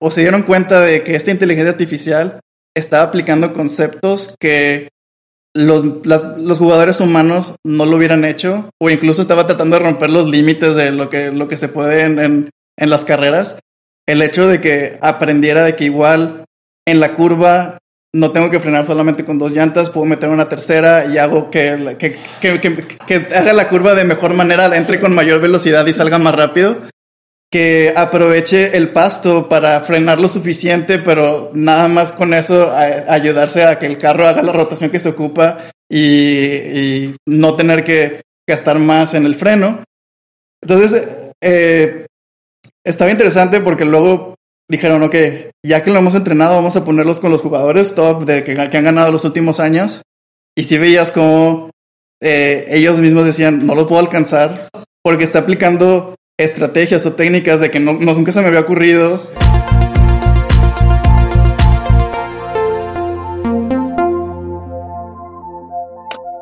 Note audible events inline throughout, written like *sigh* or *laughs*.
o se dieron cuenta de que esta inteligencia artificial estaba aplicando conceptos que los, los, jugadores humanos no lo hubieran hecho o incluso estaba tratando de romper los límites de lo que, lo que se puede en, en, las carreras. El hecho de que aprendiera de que igual en la curva no tengo que frenar solamente con dos llantas, puedo meter una tercera y hago que, que, que, que, haga la curva de mejor manera, entre con mayor velocidad y salga más rápido que aproveche el pasto para frenar lo suficiente, pero nada más con eso ayudarse a que el carro haga la rotación que se ocupa y, no tener que gastar más en el freno. Entonces, eh, estaba interesante porque luego dijeron, ok, ya que lo hemos entrenado, vamos a ponerlos con los jugadores top de que, han ganado los últimos años. Y si veías como eh, ellos mismos decían, no lo puedo alcanzar porque está aplicando estrategias o técnicas de que no, nunca se me había ocurrido.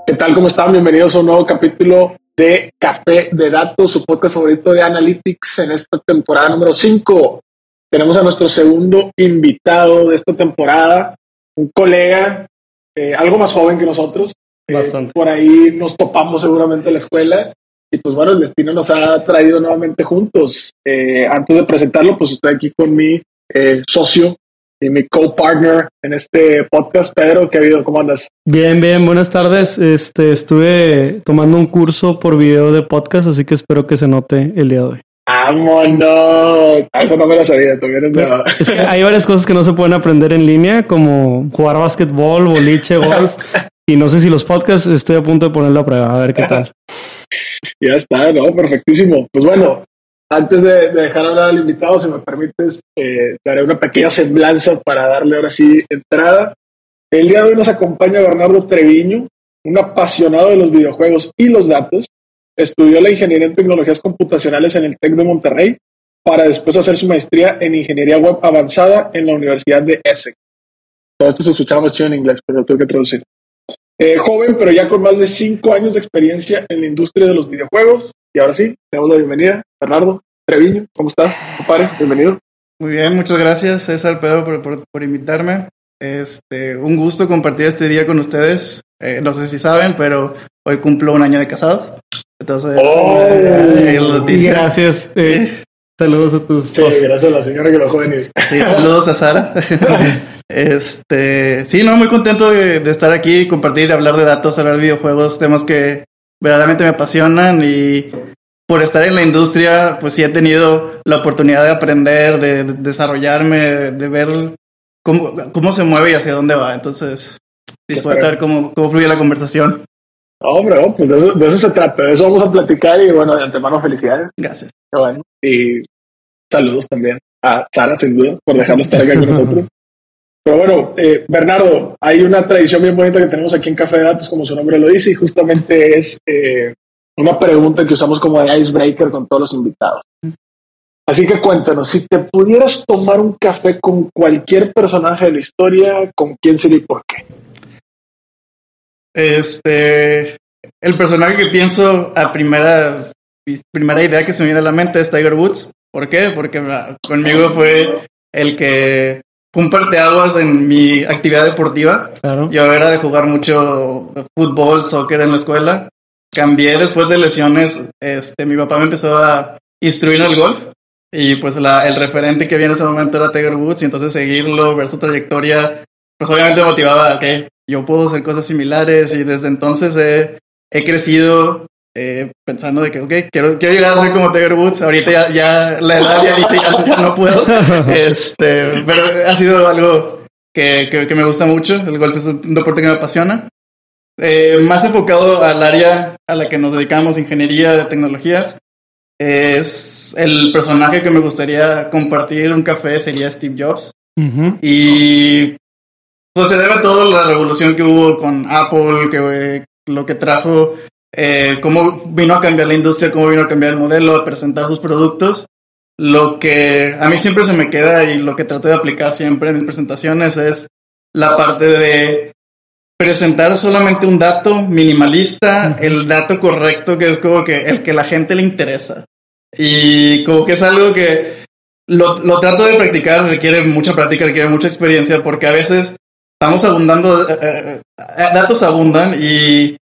¿Qué tal? ¿Cómo están? Bienvenidos a un nuevo capítulo de Café de Datos, su podcast favorito de Analytics en esta temporada número 5. Tenemos a nuestro segundo invitado de esta temporada, un colega eh, algo más joven que nosotros. Eh, Bastante. por ahí nos topamos seguramente en la escuela y pues bueno, el destino nos ha traído nuevamente juntos. Eh, antes de presentarlo, pues estoy aquí con mi eh, socio y mi co-partner en este podcast, Pedro. ¿Qué ha habido? ¿Cómo andas? Bien, bien, buenas tardes. Este, estuve tomando un curso por video de podcast, así que espero que se note el día de hoy. ¡Vámonos! Ah, eso no me lo sabía, también hay varias cosas que no se pueden aprender en línea, como jugar básquetbol, boliche, golf. *laughs* y no sé si los podcasts estoy a punto de ponerlo a prueba, a ver qué tal. *laughs* ya está, ¿no? Perfectísimo. Pues bueno, antes de, dejar hablar al invitado, si me permites, eh, daré una pequeña semblanza para darle ahora sí entrada. El día de hoy nos acompaña Bernardo Treviño, un apasionado de los videojuegos y los datos. Estudió la ingeniería en tecnologías computacionales en el TEC de Monterrey para después hacer su maestría en ingeniería web avanzada en la Universidad de Essex. Todo esto se escuchaba más chido en inglés, pero lo tuve que traducir. Eh, joven, pero ya con más de cinco años de experiencia en la industria de los videojuegos. Y ahora sí, tenemos la bienvenida, Bernardo Treviño. ¿Cómo estás, compadre? Bienvenido. Muy bien, muchas gracias, César Pedro, por, por, invitarme. Este, un gusto compartir este día con ustedes. Eh, no sé si saben, pero hoy cumplo un año de casado. Entonces, oh, eh, gracias. *laughs* saludos a tus. Sí, gracias a la señora que lo joven. Sí, saludos a Sara. *laughs* Este, sí, no, muy contento de, estar aquí, compartir, hablar de datos, hablar de videojuegos, temas que verdaderamente me apasionan y por estar en la industria, pues sí he tenido la oportunidad de aprender, de, desarrollarme, de, ver cómo, cómo se mueve y hacia dónde va. Entonces, dispuesto a ver cómo, cómo fluye la conversación. Hombre, pues de eso, de eso, se trata, de eso vamos a platicar y bueno, de antemano felicidades. Gracias. Bueno, y saludos también a Sara, sin duda, por dejarlo estar acá con nosotros. *laughs* Pero bueno, eh, Bernardo, hay una tradición bien bonita que tenemos aquí en Café de Datos, como su nombre lo dice, y justamente es eh, una pregunta que usamos como de icebreaker con todos los invitados. Así que cuéntanos, si te pudieras tomar un café con cualquier personaje de la historia, ¿con quién sería y por qué? Este, el personaje que pienso a primera, primera idea que se me viene a la mente es Tiger Woods. ¿Por qué? Porque ah, conmigo fue el que fue un parteaguas en mi actividad deportiva. Yo era de jugar mucho fútbol, soccer en la escuela. Cambié después de lesiones. Este, mi papá me empezó a instruir en el golf. Y pues la, el referente que había en ese momento era Tiger Woods. Y entonces seguirlo, ver su trayectoria, pues obviamente me motivaba a que yo puedo hacer cosas similares. Y desde entonces he, he crecido eh, pensando de que, ok, quiero, quiero llegar a ser como Tiger Woods. Ahorita ya, ya la edad ya dice, ya, no puedo. *laughs* Este, pero ha sido algo que, que, me gusta mucho. El golf es un deporte que me apasiona. Eh, más enfocado al área a la que nos dedicamos, ingeniería de tecnologías. Es el personaje que me gustaría compartir un café sería Steve Jobs. Y pues se debe a toda la revolución que hubo con Apple, que lo que trajo eh, cómo vino a cambiar la industria, cómo vino a cambiar el modelo, a presentar sus productos. Lo que a mí siempre se me queda y lo que trato de aplicar siempre en mis presentaciones es la parte de presentar solamente un dato minimalista, el dato correcto que es como que el que la gente le interesa. Y como que es algo que lo, lo trato de practicar, requiere mucha práctica, requiere mucha experiencia, porque a veces estamos abundando, eh, eh, eh, datos abundan y,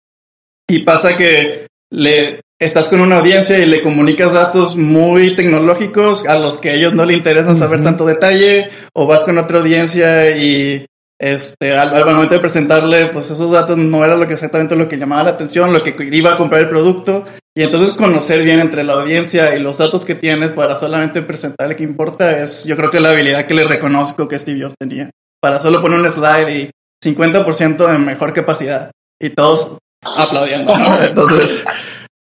y pasa que le estás con una audiencia y le comunicas datos muy tecnológicos a los que a ellos no le interesa saber tanto detalle, o vas con otra audiencia y este, al, al momento de presentarle, pues esos datos no era lo que exactamente lo que llamaba la atención, lo que iba a comprar el producto, y entonces conocer bien entre la audiencia y los datos que tienes para solamente presentarle que importa es, yo creo que la habilidad que le reconozco que Steve Jobs tenía, para solo poner un slide y 50% de mejor capacidad, y todos aplaudiendo, ¿no? *laughs* Entonces,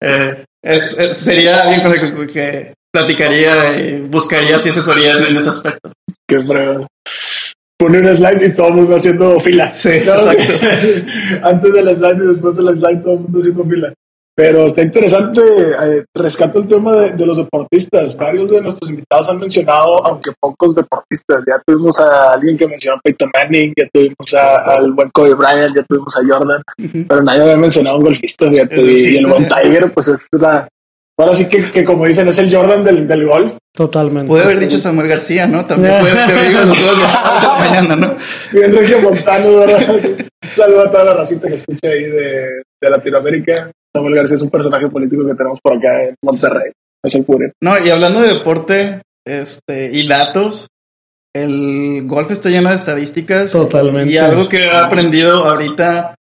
eh, es, es- sería alguien con el que, que platicaría y buscaría así asesoría en, en ese aspecto. Qué fregón. Pone un slide y todo el mundo haciendo fila. Sí, ¿no? exacto. *laughs* Antes del slide y después del slide, todo el mundo haciendo fila. Pero está interesante, eh, rescato el tema de, de los deportistas. Varios de nuestros invitados han mencionado, aunque pocos deportistas. Ya tuvimos a alguien que mencionó a Peyton Manning, ya tuvimos a- al buen Kobe Bryant, ya tuvimos a Jordan, pero nadie había mencionado a un golfista. fíjate, El y el buen Tiger, pues es la. Ahora sí que, que como dicen, es el Jordan del, del golf. Totalmente. Puede haber dicho Samuel García, ¿no? También puede ser amigo de los dos los mañana, ¿no? *laughs* Bien Regio Montano, ¿verdad? *laughs* Un saludo a toda la racita que escucha ahí de, de Latinoamérica. Samuel García es un personaje político que tenemos por acá en Monterrey. Es el pure. No, y hablando de deporte este, y datos, el golf está lleno de estadísticas. Totalmente. Y algo que he aprendido ahorita,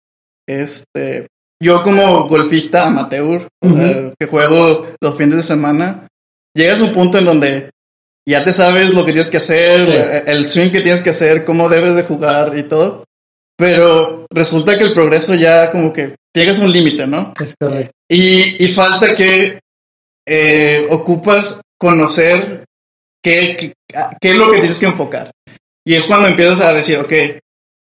este, yo como golfista amateur, o sea, que juego los fines de semana, llegas a un punto en donde ya te sabes lo que tienes que hacer, Sí. el swing que tienes que hacer, cómo debes de jugar y todo. Pero resulta que el progreso ya como que llegas a un límite, ¿no? Es correcto. Y, y falta que eh, ocupas conocer qué, qué, qué es lo que tienes que enfocar. Y es cuando empiezas a decir, ok,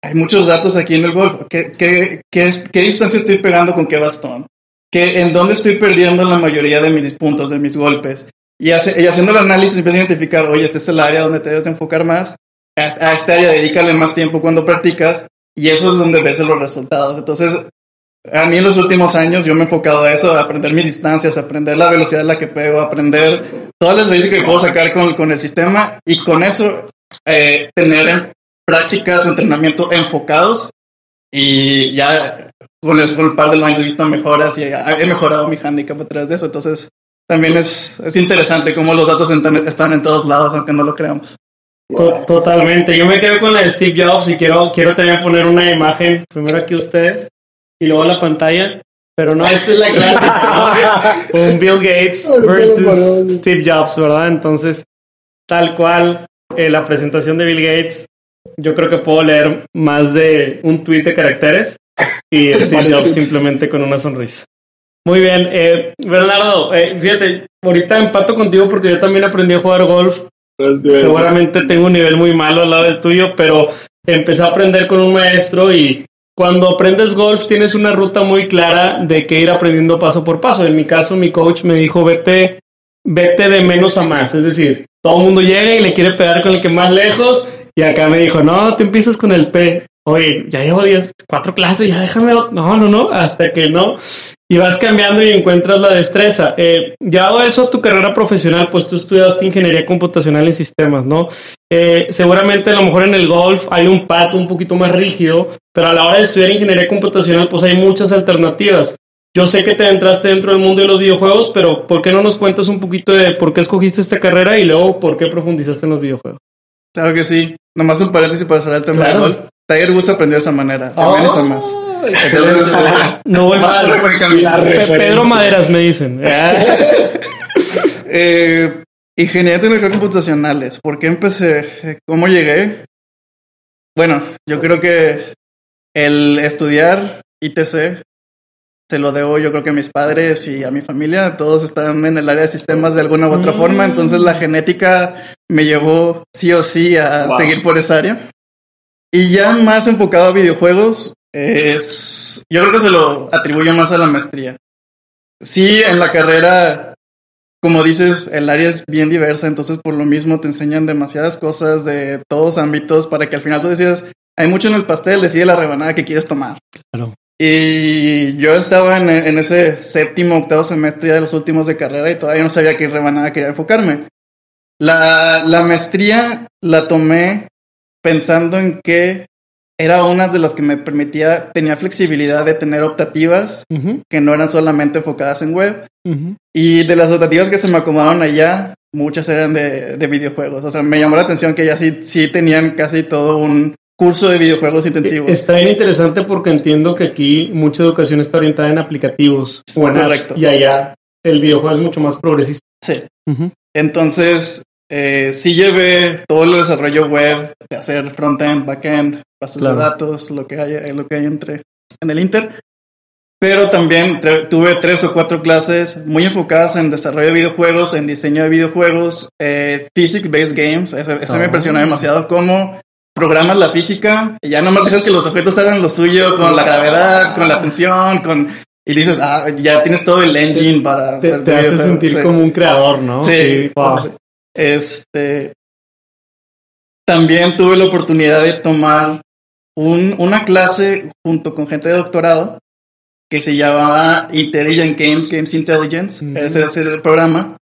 hay muchos datos aquí en el golf. ¿Qué, qué, qué, es- distancia estoy pegando con qué bastón? ¿Qué, ¿En dónde estoy perdiendo la mayoría de mis puntos, de mis golpes? Y, hace- y haciendo el análisis empiezas a identificar, oye, este es el área donde te debes de enfocar más. A, a este área dedícale más tiempo cuando practicas. Y eso es donde ves los resultados. Entonces, a mí en los últimos años yo me he enfocado a eso, a aprender mis distancias, a aprender la velocidad a la que pego, a aprender todas las estadísticas que puedo sacar con, con el sistema y con eso eh, tener en prácticas entrenamiento enfocados y ya con el, con el par de años he visto mejoras y he mejorado mi handicap a través de eso. Entonces también es, es interesante cómo los datos están en todos lados, aunque no lo creamos. To- Totalmente. Yo me quedo con la de Steve Jobs y quiero, quiero también poner una imagen, primero aquí ustedes y luego la pantalla. Pero no, esta es la clásica, ¿no? Un Bill Gates *laughs* versus Steve Jobs, ¿verdad? Entonces, tal cual, eh, la presentación de Bill Gates, yo creo que puedo leer más de un tweet de caracteres y *laughs* Steve Jobs simplemente con una sonrisa. Muy bien, eh, Bernardo, eh, fíjate, ahorita empato contigo porque yo también aprendí a jugar golf Seguramente tengo un nivel muy malo al lado del tuyo, pero empecé a aprender con un maestro y cuando aprendes golf tienes una ruta muy clara de que ir aprendiendo paso por paso. En mi caso, mi coach me dijo, vete, vete de menos a más. Es decir, todo el mundo llega y le quiere pegar con el que más lejos y acá me dijo, no, te empiezas con el P. Oye, ya llevo 10, cuatro clases, ya déjame. No, no, no, hasta que no. Y vas cambiando y encuentras la destreza. Eh, ya eso a tu carrera profesional, pues tú estudiaste ingeniería computacional en sistemas, ¿no? Eh, seguramente a lo mejor en el golf hay un pato un poquito más rígido, pero a la hora de estudiar ingeniería computacional, pues hay muchas alternativas. Yo sé que te entraste dentro del mundo de los videojuegos, pero ¿por qué no nos cuentas un poquito de por qué escogiste esta carrera y luego por qué profundizaste en los videojuegos? Claro que sí. Nomás un paréntesis para cerrar el tema Claro. del golf. Tiger Woods aprendió de esa manera, menos a más. *laughs* No voy mal. Pedro Maderas me dicen. *laughs* Eh, ingeniería de tecnologías computacionales. ¿Por qué empecé? ¿Cómo llegué? Bueno, yo creo que el estudiar ITC se lo debo yo creo que a mis padres y a mi familia. Todos están en el área de sistemas de alguna u otra Mm. forma. Entonces la genética me llevó sí o sí a Wow. seguir por esa área. Y ya más enfocado a videojuegos, es, yo creo que se lo atribuyo más a la maestría. Sí, en la carrera como dices, el área es bien diversa, entonces por lo mismo te enseñan demasiadas cosas de todos ámbitos para que al final tú decidas, hay mucho en el pastel, decide la rebanada que quieres tomar. Claro. Y yo estaba en, en ese séptimo, octavo semestre de los últimos de carrera y todavía no sabía qué rebanada quería enfocarme. La, la maestría la tomé pensando en que era una de las que me permitía, tenía flexibilidad de tener optativas que no eran solamente enfocadas en web. Y de las optativas que se me acomodaron allá, muchas eran de, de videojuegos. O sea, me llamó la atención que ya sí, sí tenían casi todo un curso de videojuegos intensivos. Está bien interesante porque entiendo que aquí mucha educación está orientada en aplicativos o en apps, Correcto. y allá el videojuego es mucho más progresista. Sí. Entonces, eh, sí llevé todo el desarrollo web, de hacer frontend, backend, bases Claro. de datos, lo que hay, eh, lo que hay entre en el Inter. Pero también tuve tres o cuatro clases muy enfocadas en desarrollo de videojuegos, en diseño de videojuegos, eh, physics-based games. Ese, ese me Ah. impresionó demasiado. Cómo programas la física y ya nomás dejas que los objetos hagan lo suyo con la gravedad, con la tensión, con... Y dices, ah, ya tienes todo el engine para... Te, te hace videojuegos". sentir Sí. como un creador, ¿no? Sí, wow. Este. También tuve la oportunidad de tomar un- una clase junto con gente de doctorado que se llamaba Intelligent Games, Games Intelligence. Mm. Ese es el programa.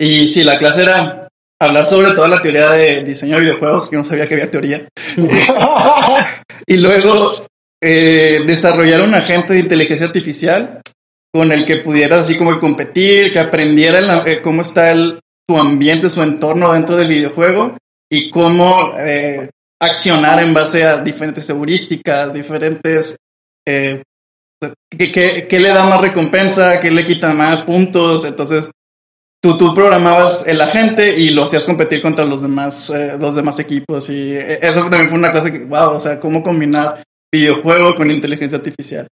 Y sí, la clase era hablar sobre toda la teoría de diseño de videojuegos, que no sabía que había teoría. *laughs* Y luego eh, desarrollar un agente de inteligencia artificial con el que pudieras así como competir, que aprendiera la- eh, cómo está el, su ambiente, su entorno dentro del videojuego y cómo eh, accionar en base a diferentes heurísticas, diferentes... eh, ¿qué, le da más recompensa? ¿Qué le quita más puntos? Entonces, tú, tú programabas el agente y lo hacías competir contra los demás, eh, demás equipos. Y eh, eso también fue una clase que, wow, o sea, cómo combinar videojuego con inteligencia artificial.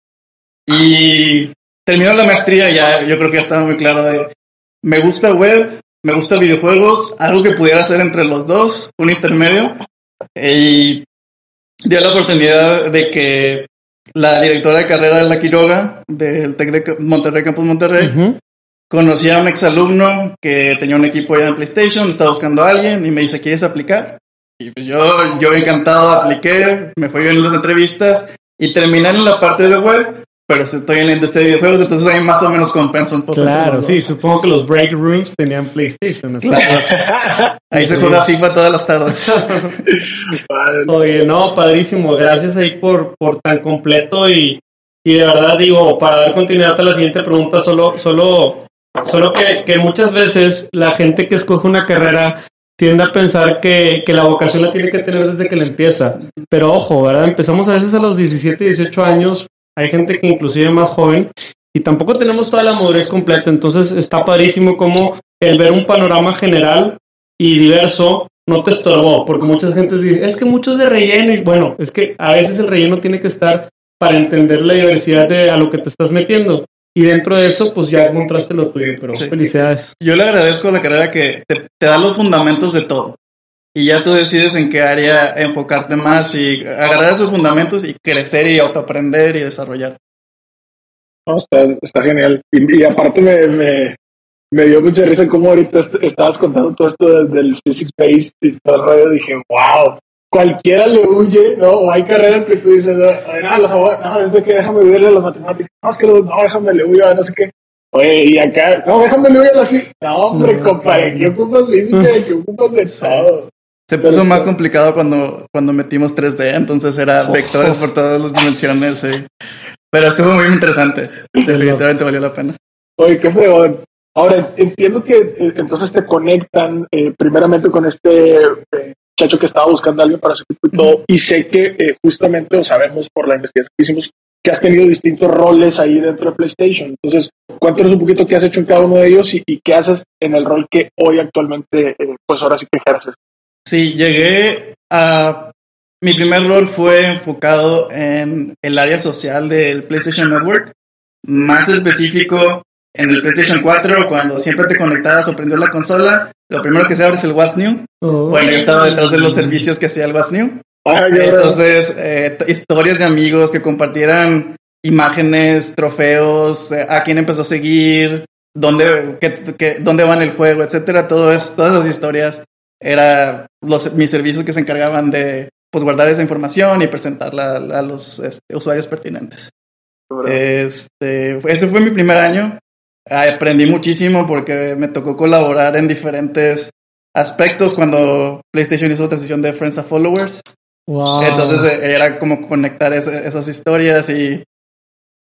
Y terminó la maestría, ya yo creo que ya estaba muy claro de, me gusta web, me gusta videojuegos, algo que pudiera hacer entre los dos, un intermedio. Y dio la oportunidad de que la directora de carrera de la Quiroga, del TEC de Monterrey, Campus Monterrey, Ujú. Conocí a un exalumno que tenía un equipo ya en PlayStation, estaba buscando a alguien y me dice, ¿quieres aplicar? Y pues yo, yo encantado apliqué, me fui bien en las entrevistas y terminé en la parte de web, pero estoy en la industria de videojuegos, entonces ahí más o menos compensa un poco. Claro, sí, supongo que los break rooms tenían PlayStation. *laughs* Ahí se juega FIFA todas las tardes. *laughs* Oye, no, padrísimo. Gracias ahí por, por tan completo y, y de verdad digo, para dar continuidad a la siguiente pregunta, solo, solo, solo que, que muchas veces la gente que escoge una carrera tiende a pensar que, que la vocación la tiene que tener desde que la empieza. Pero ojo, ¿verdad? Empezamos a veces a los 17, 18 años. Hay gente que inclusive es más joven y tampoco tenemos toda la madurez completa. Entonces está padrísimo como el ver un panorama general y diverso no te estorbó, porque muchas gente dice, es que muchos de relleno, y bueno, es que a veces el relleno tiene que estar para entender la diversidad de a lo que te estás metiendo. Y dentro de eso, pues ya encontraste lo tuyo, pero Sí. felicidades. Yo le agradezco a la carrera que te, te da los fundamentos de todo. Y ya tú decides en qué área enfocarte más y agarrar esos fundamentos y crecer y autoaprender y desarrollar. No, está, está genial. Y, y aparte me, me, me dio mucha risa cómo ahorita est- estabas contando todo esto del, del physics-based y todo el rollo. Dije, wow, cualquiera le huye, ¿no? O hay carreras que tú dices, no, no, los abogados, no, es de que déjame huirle a las matemáticas. No, es que no, no, déjame le huyo no sé qué. Oye, y acá, no, déjame le huyo a la física. No, hombre, No. compadre, ¿qué ocupas física y qué ocupas de todo? Se puso más complicado cuando, cuando metimos 3D, entonces era vectores por todas las dimensiones. sí. Pero estuvo muy interesante. *laughs* Definitivamente valió la pena. Oye, qué fregón. Ahora, entiendo que eh, entonces te conectan eh, primeramente con este eh, muchacho que estaba buscando a alguien para su equipo y todo. Y sé que eh, justamente, o sabemos por la investigación que hicimos, que has tenido distintos roles ahí dentro de PlayStation. Entonces, cuéntanos un poquito qué has hecho en cada uno de ellos y, y qué haces en el rol que hoy actualmente, pues ahora sí que ejerces. Sí, llegué a... Mi primer rol fue enfocado en el área social del PlayStation Network, más específico en el PlayStation 4, cuando siempre te conectabas o prendías la consola, lo primero que se abre es el What's New. Oh. Bueno, yo estaba detrás de los servicios que hacía el What's New. Ah. Entonces, eh, historias de amigos que compartieran imágenes, trofeos, eh, a quién empezó a seguir, dónde, qué- qué- dónde va en el juego, etcétera. Todo es, todas esas historias eran los, mis servicios que se encargaban de pues, guardar esa información y presentarla a, a los este, usuarios pertinentes. Este, ese fue mi primer año. Aprendí muchísimo porque me tocó colaborar en diferentes aspectos cuando PlayStation hizo la transición de Friends a Followers. Wow. Entonces eh, era como conectar ese- esas historias y,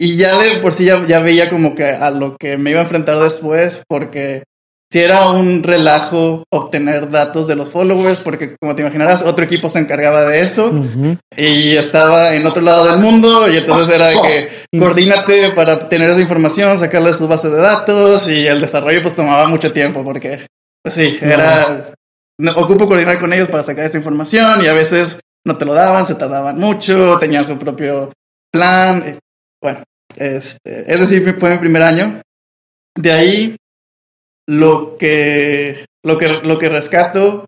y ya de por sí ya, ya veía como que a lo que me iba a enfrentar después, porque si era un relajo obtener datos de los followers, porque como te imaginarás, otro equipo se encargaba de eso Ujú. y estaba en otro lado del mundo y entonces era que coordínate para obtener esa información, sacarle sus bases de datos y el desarrollo pues tomaba mucho tiempo porque pues sí, era no, ocupo coordinar con ellos para sacar esa información y a veces no te lo daban, se tardaban mucho, tenían su propio plan. Bueno, este, ese sí fue mi primer año. De ahí lo que lo que lo que rescato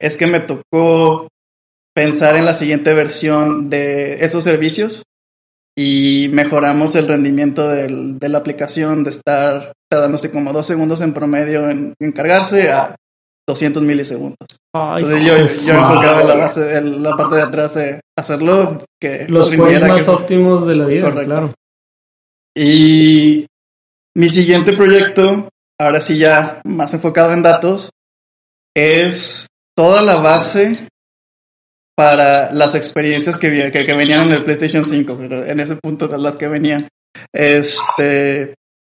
es que me tocó pensar en la siguiente versión de esos servicios y mejoramos el rendimiento del- de la aplicación de estar tardándose como dos segundos en promedio en, en cargarse a 200 milisegundos. Ay, Entonces yo, yo me enfocaba en la, base, en la parte de atrás de hacerlo que Los más que- óptimos de la vida, Correcto. claro. Y mi siguiente proyecto, ahora sí ya más enfocado en datos, es toda la base para las experiencias que, que, que venían en el PlayStation 5, pero en ese punto de las que venían. Este, Es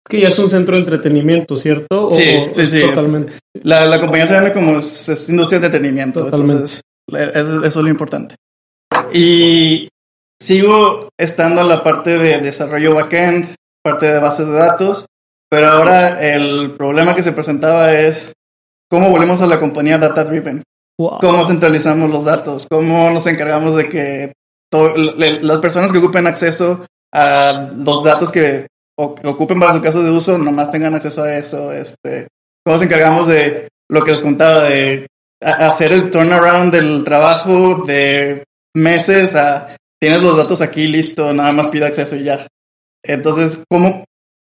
que ya es un centro de entretenimiento, ¿cierto? ¿O- Sí, o sí, sí. Totalmente. la, la compañía se llama como es, es industria de entretenimiento, Totalmente. entonces eso, eso es lo importante. Y sigo estando en la parte de desarrollo backend, parte de bases de datos, pero ahora el problema que se presentaba es cómo volvemos a la compañía data driven, Wow. cómo centralizamos los datos, cómo nos encargamos de que las personas que ocupen acceso a los datos que, ocupen para su caso de uso nomás tengan acceso a eso, este, cómo nos encargamos de lo que les contaba, de hacer el turnaround del trabajo de meses a tienes los datos aquí listo, nada más pide acceso y ya. Entonces, ¿cómo,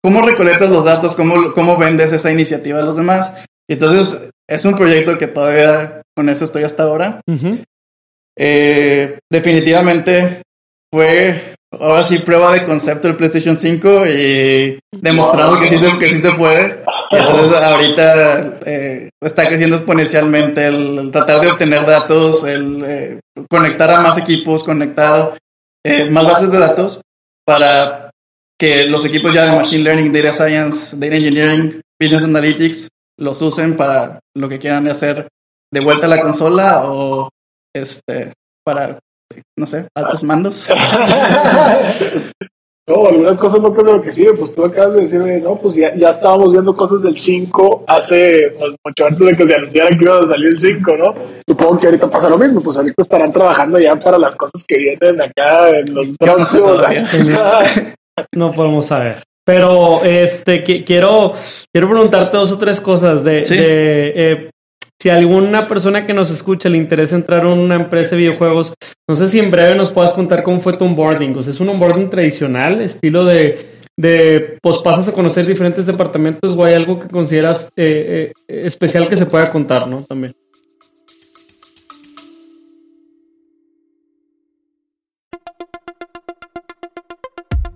cómo recolectas los datos? ¿Cómo, ¿Cómo vendes esa iniciativa a los demás? Entonces, es un proyecto que todavía con eso estoy hasta ahora. Ujú. Eh, definitivamente fue ahora sí prueba de concepto el PlayStation 5 y demostrando que sí se, que sí se puede. Entonces ahorita eh, está creciendo exponencialmente el, el tratar de obtener datos, el eh, conectar a más equipos, conectar eh, más bases de datos para que los equipos ya de Machine Learning, Data Science, Data Engineering, Business Analytics los usen para lo que quieran hacer de vuelta a la consola o este para no sé, altos mandos. *laughs* No, algunas cosas no creo que sí, pues tú acabas de decirme, no, pues ya, ya estábamos viendo cosas del 5 hace pues, mucho antes de que se anunciara que iba a salir el 5, ¿no? Supongo que ahorita pasa lo mismo, pues ahorita estarán trabajando ya para las cosas que vienen acá en los no sé próximos años. *laughs* *laughs* No podemos saber. Pero este qui- quiero, quiero preguntarte dos o tres cosas de, Sí. de, eh, si a alguna persona que nos escucha le interesa entrar a una empresa de videojuegos, no sé si en breve nos puedas contar cómo fue tu onboarding. O sea, es un onboarding tradicional, estilo de, de pues pasas a conocer diferentes departamentos o hay algo que consideras eh, eh, especial que se pueda contar, ¿no? También.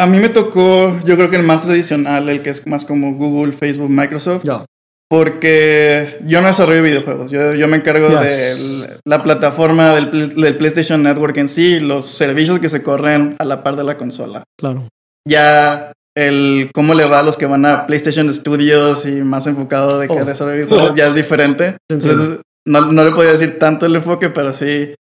A mí me tocó, yo creo que el más tradicional, el que es más como Google, Facebook, Microsoft, Ya. porque yo no desarrollo videojuegos, yo, yo me encargo Yes. de la plataforma del, pl- del PlayStation Network en sí, los servicios que se corren a la par de la consola. Claro. Ya el cómo le va a los que van a PlayStation Studios y más enfocado de que Oh. desarrollo videojuegos ya es diferente. *laughs* Entonces, no, no le podía decir tanto el enfoque, pero sí,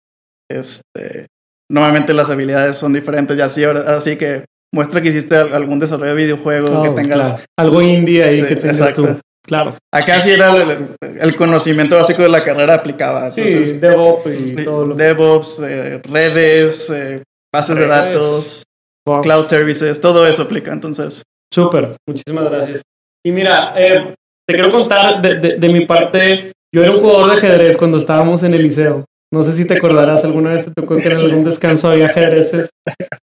este, normalmente las habilidades son diferentes. Ya así, ahora, así que muestra que hiciste algún desarrollo de videojuego, que Oh, tengas claro. Algo indie ahí Sí, que tengas exacto. tú. Claro. Acá sí era el, el conocimiento básico de la carrera aplicaba. Sí, Entonces, DevOps y todo lo. DevOps, eh, redes, eh, bases de datos, Wow. cloud services, todo eso aplica. Entonces, Súper, muchísimas gracias. Y mira, eh, te quiero contar de, de- de mi parte, yo era un jugador de ajedrez cuando estábamos en el liceo. No sé si te acordarás, alguna vez te tocó que en algún descanso había ajedrezes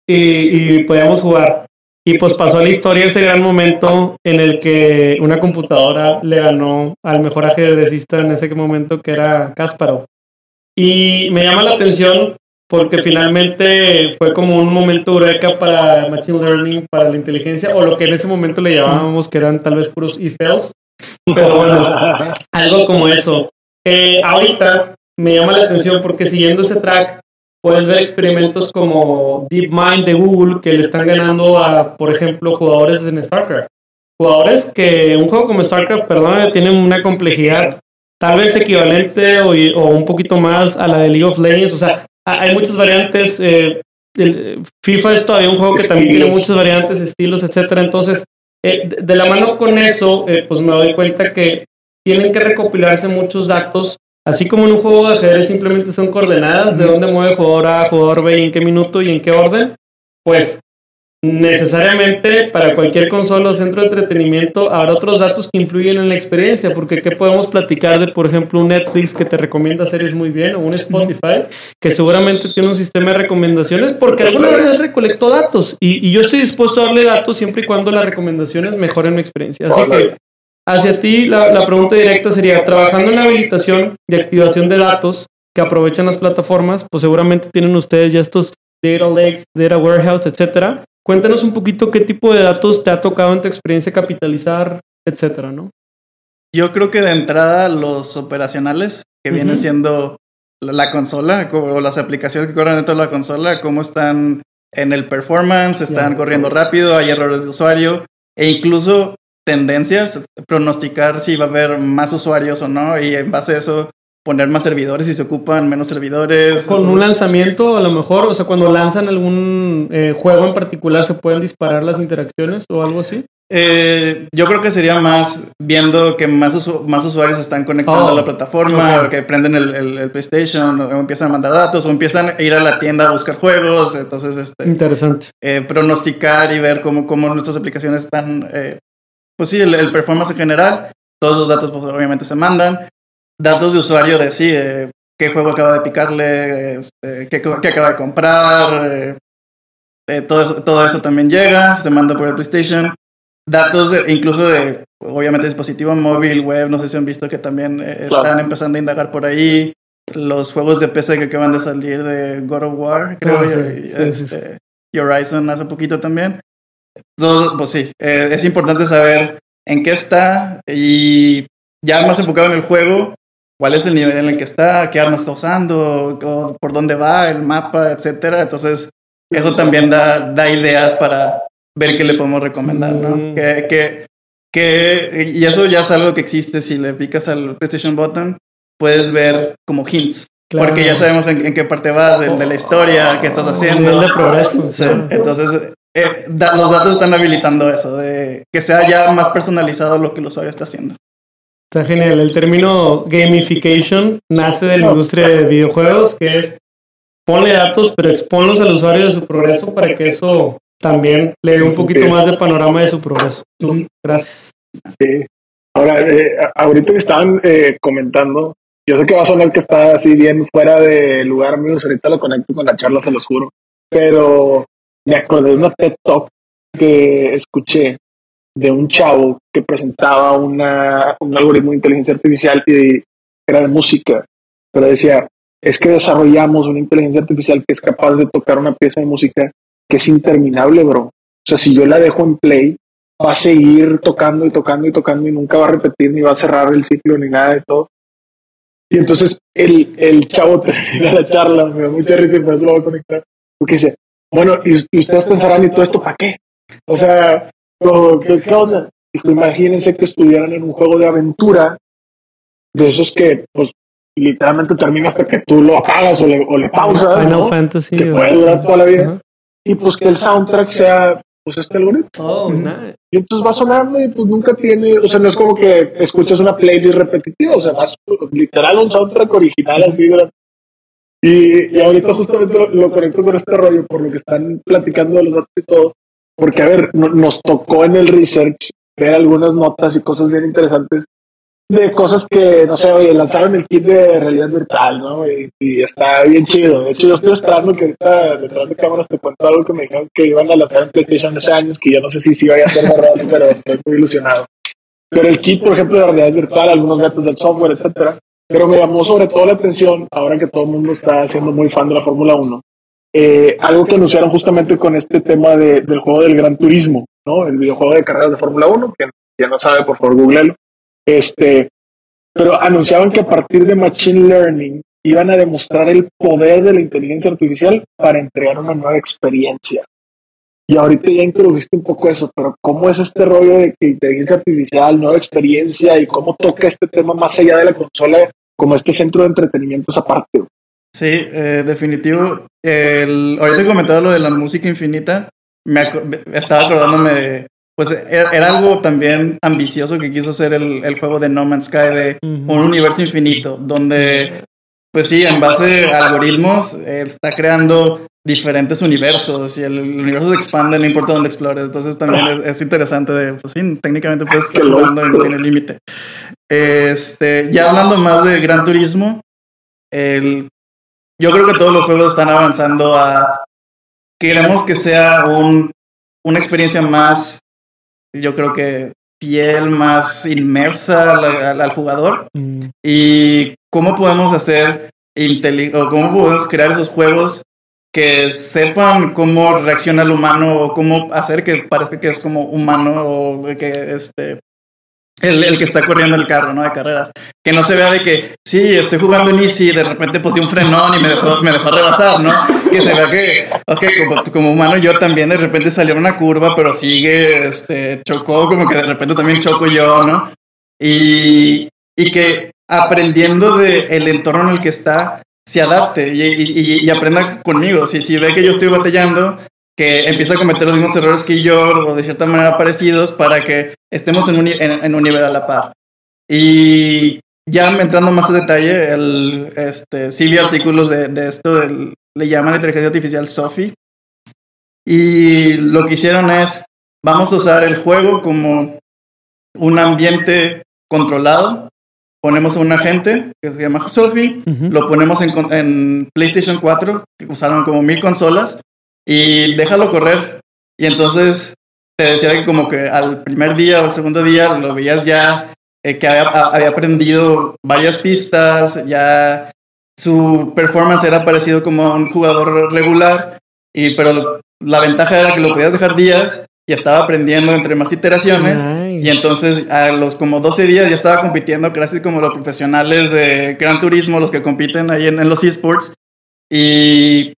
y, y podíamos jugar. Y pues pasó a la historia ese gran momento en el que una computadora le ganó al mejor ajedrecista en ese momento que era Kasparov. Y me llama la atención porque finalmente fue como un momento eureka para Machine Learning, para la inteligencia, o lo que en ese momento le llamábamos que eran tal vez puros if-else. Pero bueno, algo como eso. Eh, ahorita me llama la atención porque siguiendo ese track puedes ver experimentos como DeepMind de Google que le están ganando a, por ejemplo, jugadores en StarCraft. Jugadores que un juego como StarCraft, perdón, tiene una complejidad tal vez equivalente o, o un poquito más a la de League of Legends. O sea, ha- hay muchas variantes. eh, el- FIFA es todavía un juego que también tiene muchas variantes, estilos, etcétera. Entonces, eh, de, de la mano con eso, eh, pues me doy cuenta que tienen que recopilarse muchos datos. Así como en un juego de ajedrez simplemente son coordenadas de dónde mueve jugador A, jugador B y en qué minuto y en qué orden, pues necesariamente para cualquier consola o centro de entretenimiento habrá otros datos que influyen en la experiencia, porque ¿qué podemos platicar de, por ejemplo, un Netflix que te recomienda series muy bien o un Spotify que seguramente tiene un sistema de recomendaciones porque alguna vez recolectó datos y, y yo estoy dispuesto a darle datos siempre y cuando las recomendaciones mejoren mi experiencia. Así que hacia ti la, la pregunta directa sería, trabajando en la habilitación de activación de datos que aprovechan las plataformas, pues seguramente tienen ustedes ya estos data lakes, data warehouse, etcétera. Cuéntanos un poquito qué tipo de datos te ha tocado en tu experiencia capitalizar, etcétera, ¿no? yo creo que de entrada los operacionales, que viene Ujú. siendo la, la consola co- o las aplicaciones que corren dentro de la consola, cómo están en el performance, están corriendo rápido, hay errores de usuario e incluso tendencias, pronosticar si va a haber más usuarios o no y en base a eso poner más servidores si se ocupan menos servidores. Con un lanzamiento, a lo mejor, o sea, cuando lanzan algún eh, juego en particular, ¿se pueden disparar las interacciones o algo así? Eh, yo creo que sería más viendo que más, usu- más usuarios están conectando Oh, a la plataforma, ok. o que prenden el, el- el PlayStation, o empiezan a mandar datos, o empiezan a ir a la tienda a buscar juegos. Entonces, este, Interesante. eh, pronosticar y ver cómo, cómo nuestras aplicaciones están, eh, pues sí, el, el performance en general. Todos los datos, pues, obviamente, se mandan. Datos de usuario de sí, eh, qué juego acaba de picarle, este, qué, qué acaba de comprar. eh, eh, todo, eso, todo eso también llega, se manda por el PlayStation. Datos de- incluso de, obviamente, dispositivo móvil, web, no sé si han visto que también eh, Claro. están empezando a indagar por ahí. Los juegos de PC que acaban de salir de God of War, creo, Ah, y- sí, y, sí, sí, este, y Horizon hace poquito también. Entonces, pues sí, eh, es importante saber en qué está y ya más enfocado en el juego, cuál es el nivel en el que está, qué arma está usando, por dónde va, el mapa, etcétera. Entonces, eso también da, da ideas para ver qué le podemos recomendar, ¿no? Mm. Que, que, que- y eso ya es algo que existe si le picas al PlayStation Button, puedes ver como hints. Claro. Porque ya sabemos en, en qué parte vas, de, de la historia, qué estás haciendo. Nivel de progreso. Sí, entonces eh, da- los datos están habilitando eso, de que sea ya más personalizado lo que el usuario está haciendo. Está genial. El término gamification nace de la industria de videojuegos, que es ponle datos, pero exponlos al usuario de su progreso para que eso también le dé un poquito más de panorama de su progreso. Gracias. Sí. Ahora, eh, ahorita que estaban eh, comentando, yo sé que va a sonar que está así bien fuera de lugar, amigos. Ahorita lo conecto con la charla, se los juro. Pero me acordé de una TED Talk que escuché de un chavo que presentaba una, un algoritmo de inteligencia artificial y era de música. Pero decía, es que desarrollamos una inteligencia artificial que es capaz de tocar una pieza de música que es interminable, bro. O sea, si yo la dejo en play, va a seguir tocando y tocando y tocando y nunca va a repetir ni va a cerrar el ciclo ni nada de todo. Y entonces el, el chavo *laughs* termina la charla, me da mucha risa y por eso lo voy a conectar, porque dice, bueno, y, y ustedes pensarán, ¿y todo esto para qué? O sea, ¿qué, qué onda? Dijo, imagínense que estuvieran en un juego de aventura, de esos que, pues, literalmente termina hasta que tú lo apagas o le, o le pausas. Final ¿no? Fantasy. Que puede durar toda la vida. Y pues que el soundtrack sea pues este algoritmo. Oh, nice. Y entonces va sonando y pues nunca tiene, o sea, no es como que escuchas una playlist repetitiva, o sea, vas literal un soundtrack original así. ¿verdad? Y, y ahorita justamente lo, conecto con este rollo por lo que están platicando de los datos y todo, porque a ver, no- nos tocó en el research ver algunas notas y cosas bien interesantes de cosas que, no sé, oye, lanzaron el kit de realidad virtual, ¿no? Y, y está bien chido. De hecho, yo estoy esperando que ahorita detrás de cámaras te cuento algo que me dijeron que iban a lanzar en PlayStation hace años, que yo no sé si sí vaya a ser verdad, pero estoy muy ilusionado. Pero el kit, por ejemplo, de realidad virtual, algunos datos del software, etcétera. Pero me llamó sobre todo la atención, ahora que todo el mundo está siendo muy fan de la Fórmula 1, eh, algo que anunciaron justamente con este tema de- del juego del Gran Turismo, ¿no? El videojuego de carreras de Fórmula 1, que ya no sabe, por favor, googlelo. Este, pero anunciaban que a partir de Machine Learning iban a demostrar el poder de la inteligencia artificial para entregar una nueva experiencia. Y ahorita ya introdujiste un poco eso, pero ¿cómo es este rollo de que inteligencia artificial, nueva experiencia y cómo toca este tema más allá de la consola como este centro de entretenimiento esa parte? Sí, eh, definitivo. El, ahorita comentaba lo de la música infinita, me aco- estaba acordándome de, pues era, era algo también ambicioso que quiso hacer el, el juego de No Man's Sky de un universo infinito, donde, pues sí, en base a algoritmos, eh, está creando diferentes universos y el, el universo se expande, no importa dónde explores. Entonces también es, es interesante de, pues sí, técnicamente jugando y no tiene límite. Este, ya hablando más de Gran Turismo, el, yo creo que todos los juegos están avanzando a, queremos que sea un, una experiencia más, yo creo que fiel, más inmersa al, al- al jugador Mm. y cómo podemos hacer o cómo podemos crear esos juegos que sepan cómo reacciona el humano o cómo hacer que parezca que es como humano o que este el, el que está corriendo el carro, ¿no? De carreras. Que no se vea de que, sí, estoy jugando en Easy de repente puse un frenón y me dejó, me dejó rebasar, ¿no? Que se vea que, ok, como, como humano yo también de repente salió una curva, pero sigue, este, chocó, como que de repente también choco yo, ¿no? Y, y que aprendiendo del el entorno en el que está, se adapte y, y- y aprenda conmigo. Si, si ve que yo estoy batallando, que empieza a cometer los mismos errores que yo o de cierta manera parecidos para que estemos en un, en, en un nivel a la par. Y ya entrando más a detalle, el, este, sí vi artículos de, de esto, del- le llaman inteligencia artificial Sophie. Y lo que hicieron es, vamos a usar el juego como un ambiente controlado. Ponemos a un agente que se llama Sophie, Ujú. lo ponemos en, en PlayStation 4, que usaron como mil consolas, y déjalo correr. Y entonces te decía que como que al primer día o al segundo día lo veías ya eh, que había, a- había aprendido varias pistas, ya su performance era parecido como a un jugador regular, y, pero la ventaja era que lo podías dejar días y estaba aprendiendo entre más iteraciones. Nice. Y entonces a los como 12 días ya estaba compitiendo casi como los profesionales de Gran Turismo, los que compiten ahí en, en los esports. Y,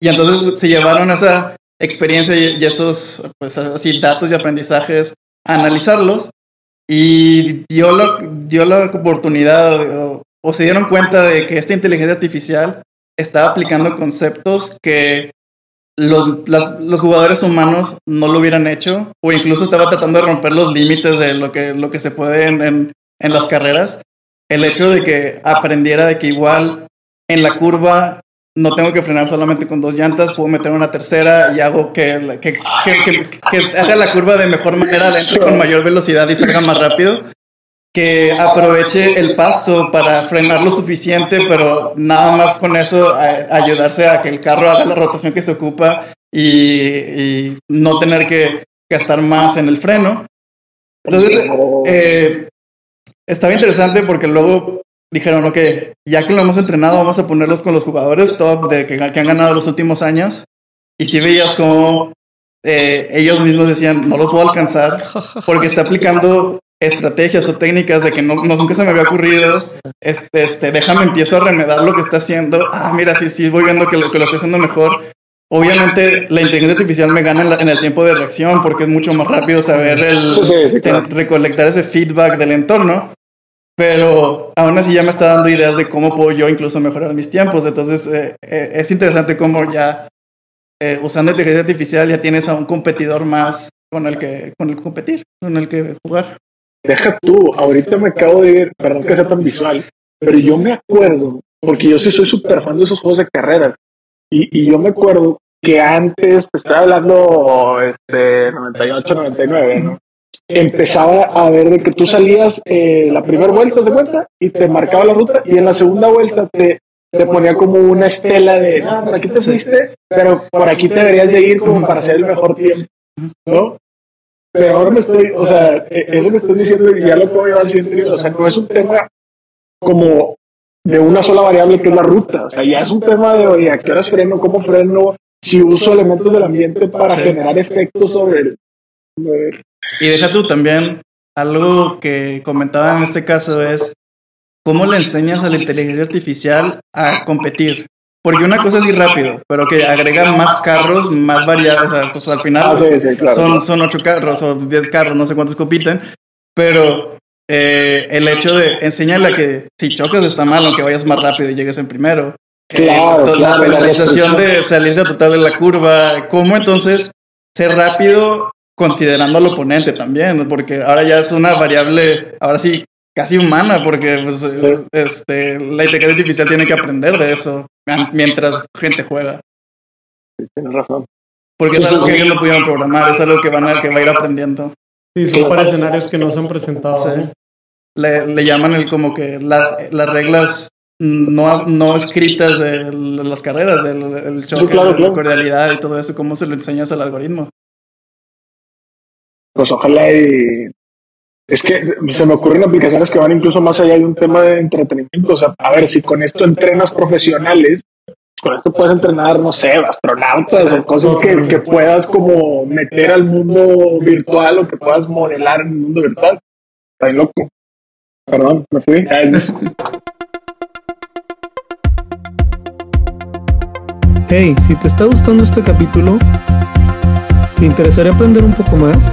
y entonces se llevaron esa experiencia y, y esos pues, así, datos y aprendizajes a analizarlos. Y dio la, dio la oportunidad o, o se dieron cuenta de que esta inteligencia artificial estaba aplicando conceptos que los, los jugadores humanos no lo hubieran hecho o incluso estaba tratando de romper los límites de lo que, lo que se puede en, en, las carreras. El hecho de que aprendiera de que igual en la curva no tengo que frenar solamente con dos llantas, puedo meter una tercera y hago que, que- que haga la curva de mejor manera, la entre con mayor velocidad y salga más rápido. Que aproveche el paso para frenar lo suficiente, pero nada más con eso a- ayudarse a que el carro haga la rotación que se ocupa y, y no tener que gastar más en el freno. Entonces, eh, estaba interesante porque luego dijeron, ok, ya que lo hemos entrenado, vamos a ponerlos con los jugadores top de que, que han ganado los últimos años. Y si veías como eh, ellos mismos decían, no lo puedo alcanzar porque está aplicando estrategias o técnicas de que no, no- nunca se me había ocurrido. Este, este, déjame empiezo a remedar lo que está haciendo. Ah, mira, sí, sí, voy viendo que lo, que lo estoy haciendo mejor. Obviamente la inteligencia artificial me gana en, la- en el tiempo de reacción porque es mucho más rápido saber el, Sí, sí, sí, claro. ten- recolectar ese feedback del entorno. pero aún así ya me está dando ideas de cómo puedo yo incluso mejorar mis tiempos. Entonces eh, eh, es interesante cómo ya eh, usando inteligencia artificial ya tienes a un competidor más con el que con el que competir, con el que jugar. Deja tú, ahorita me acabo de ir, perdón que sea tan visual, pero yo me acuerdo, porque yo sí soy súper fan de esos juegos de carreras, y, y yo me acuerdo que antes, te estaba hablando este 98, 99, ¿no? empezaba a ver de que tú salías eh, la primera vuelta de vuelta y te marcaba la ruta y en la segunda vuelta te, te ponía como una estela de, ah, por aquí te fuiste, pero por aquí te deberías de ir como para hacer el mejor tiempo, ¿no? Pero ahora me estoy, o sea, eh, eso me estoy diciendo y ya lo puedo llevar siempre, o sea, no es un tema como de una sola variable que es la ruta, o sea, ya es un tema de, oye, ¿a qué horas freno? ¿Cómo freno? Si uso elementos del ambiente para generar efectos sobre el... Y deja tú también, algo que comentaba en este caso es cómo le enseñas a la inteligencia artificial a competir. Porque una cosa es ir rápido, pero que agrega más carros, más variados. O sea, pues al final Ah, sí, sí, claro. son, son ocho carros o diez carros, no sé cuántos compiten. Pero eh, el hecho de enseñarle a que si chocas está mal, aunque vayas más rápido y llegues en primero. Eh, Claro, toda claro, la la penalización de salir de total de la curva. ¿Cómo entonces ser rápido considerando al oponente también? Porque ahora ya es una variable, ahora sí, casi humana, porque pues, este, la inteligencia artificial tiene que aprender de eso mientras gente juega. Tienes razón. Porque es Sí, algo sí. que ellos no pudieron programar, es algo que van a, que va a ir aprendiendo. Sí, son para escenarios que no se han presentado. Sí. Le, le llaman el como que las, las reglas no, no escritas de las carreras, del el choque, claro, la claro. cordialidad y todo eso, cómo se lo enseñas al algoritmo. Pues ojalá y... Es que se me ocurren aplicaciones que van incluso más allá de un tema de entretenimiento. O sea, a ver, si con esto entrenas profesionales, con esto puedes entrenar, no sé, astronautas o cosas que, puedas como meter al mundo virtual o que puedas modelar en el mundo virtual. Está loco. Perdón, me fui. Hey, si te está gustando este capítulo, ¿te interesaría aprender un poco más?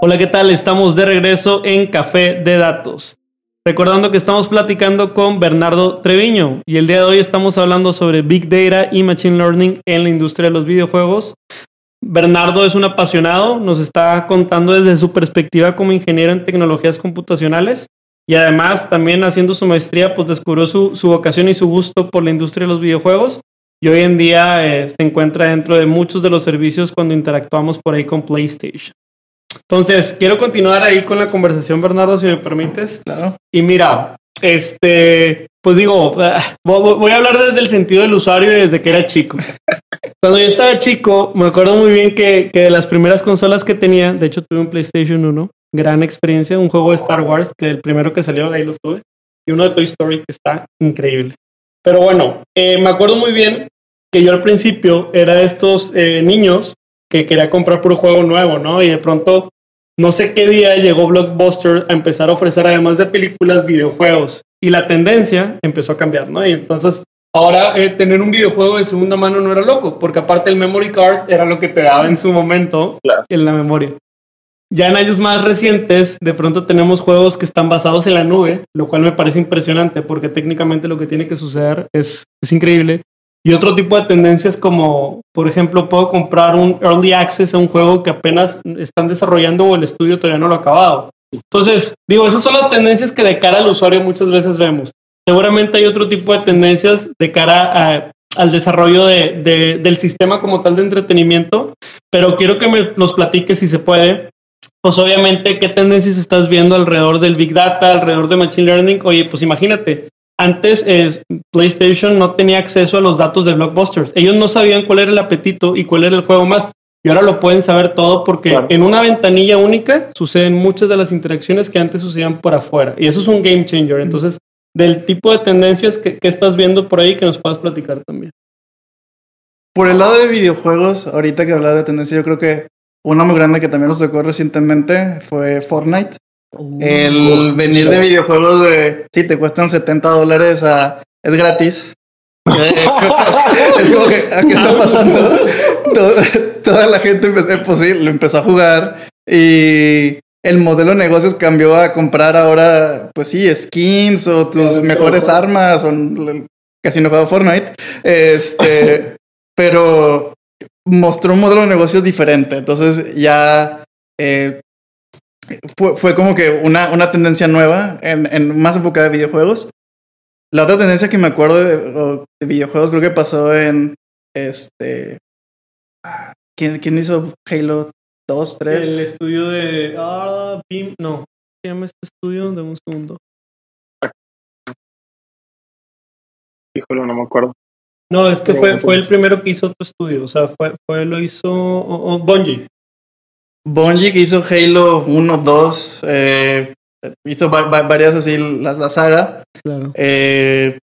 Hola, ¿qué tal? Estamos de regreso en Café de Datos. Recordando que estamos platicando con Bernardo Treviño y el día de hoy estamos hablando sobre Big Data y Machine Learning en la industria de los videojuegos. Bernardo es un apasionado, nos está contando desde su perspectiva como ingeniero en tecnologías computacionales y además también haciendo su maestría pues descubrió su, su vocación y su gusto por la industria de los videojuegos y hoy en día eh, se encuentra dentro de muchos de los servicios cuando interactuamos por ahí con PlayStation. Entonces, quiero continuar ahí con la conversación, Bernardo, si me permites. Claro. Y mira, este, pues digo, ah, vo- voy a hablar desde el sentido del usuario y desde que era chico. *laughs* Cuando yo estaba chico, me acuerdo muy bien que, que de las primeras consolas que tenía, de hecho tuve un PlayStation 1, gran experiencia, un juego de Star Wars, que el primero que salió ahí lo tuve, y uno de Toy Story que está increíble. Pero bueno, eh, me acuerdo muy bien que yo al principio era de estos eh, niños que quería comprar puro juego nuevo, ¿no? Y de pronto, no sé qué día llegó Blockbuster a empezar a ofrecer, además de películas, videojuegos. Y la tendencia empezó a cambiar, ¿no? Y entonces, ahora eh, tener un videojuego de segunda mano no era loco, porque aparte el memory card era lo que te daba en su momento Claro. en la memoria. Ya en años más recientes, de pronto tenemos juegos que están basados en la nube, lo cual me parece impresionante porque técnicamente lo que tiene que suceder es, es increíble. Y otro tipo de tendencias como, por ejemplo, puedo comprar un early access a un juego que apenas están desarrollando o el estudio todavía no lo ha acabado. Entonces, digo, esas son las tendencias que de cara al usuario muchas veces vemos. Seguramente hay otro tipo de tendencias de cara al desarrollo de- de- del sistema como tal de entretenimiento, pero quiero que me los platiques si se puede. Pues obviamente, ¿qué tendencias estás viendo alrededor del Big Data, alrededor de Machine Learning? Oye, pues imagínate, antes eh, PlayStation no tenía acceso a los datos de Blockbusters. Ellos no sabían cuál era el apetito y cuál era el juego más. y ahora lo pueden saber todo porque Claro. en una ventanilla única suceden muchas de las interacciones que antes sucedían por afuera. Y eso es un game changer. Entonces, del tipo de tendencias que, que estás viendo por ahí, que nos puedas platicar también. Por el lado de videojuegos, ahorita que hablaba de tendencia, yo creo que una muy grande que también nos tocó recientemente fue Fortnite. El venir de videojuegos de, sí, te cuestan 70 dólares a, es gratis. Eh, *laughs* es como que, ¿a ¿qué está pasando? Todo- toda la gente empezó, pues sí, lo empezó a jugar y el modelo de negocios cambió a comprar ahora, pues sí, skins o tus mejores armas. O, casi no juego Fortnite. Este, *laughs* pero mostró un modelo de negocios diferente. Entonces ya eh, fue, fue como que una, una tendencia nueva, en, en más enfocada a videojuegos. La otra tendencia que me acuerdo de, de videojuegos creo que pasó en este... ¿Quién, quién hizo Halo 2, 3? El estudio de. Ah, Beam. No. ¿Cómo se llama este estudio? De un segundo. Híjole, no me acuerdo. No, es que Pero fue, fue pues. el primero que hizo otro estudio. O sea, fue, fue lo hizo oh, oh, Bungie. Bungie que hizo Halo 1, 2, eh, hizo va- va- varias así, la, la saga. Claro. Eh,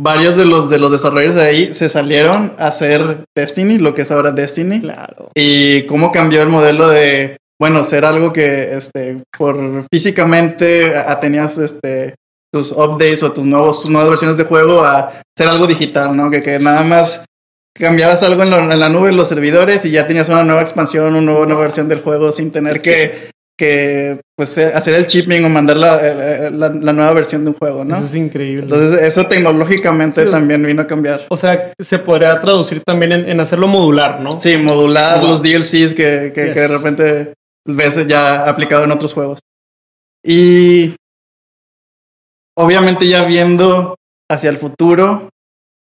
varios de los, de los desarrolladores de ahí se salieron a hacer Destiny, lo que es ahora Destiny. Claro. Y cómo cambió el modelo de, bueno, ser algo que, este, por físicamente a- tenías, este, tus updates o tus nuevos, tus nuevas versiones de juego a ser algo digital, ¿no? Que, que nada más cambiabas algo en, lo- en la nube, en los servidores y ya tenías una nueva expansión, una nueva, nueva versión del juego sin tener que, que, pues, eh, hacer el shipping o mandar la, eh, la- la nueva versión de un juego, ¿no? Eso es increíble. Entonces, eso tecnológicamente Sí. también vino a cambiar. o sea, se podría traducir también en, en hacerlo modular, ¿no? Sí, modular Wow. los DLCs que, que, Yes. que de repente ves ya aplicado en otros juegos. Y obviamente ya viendo hacia el futuro,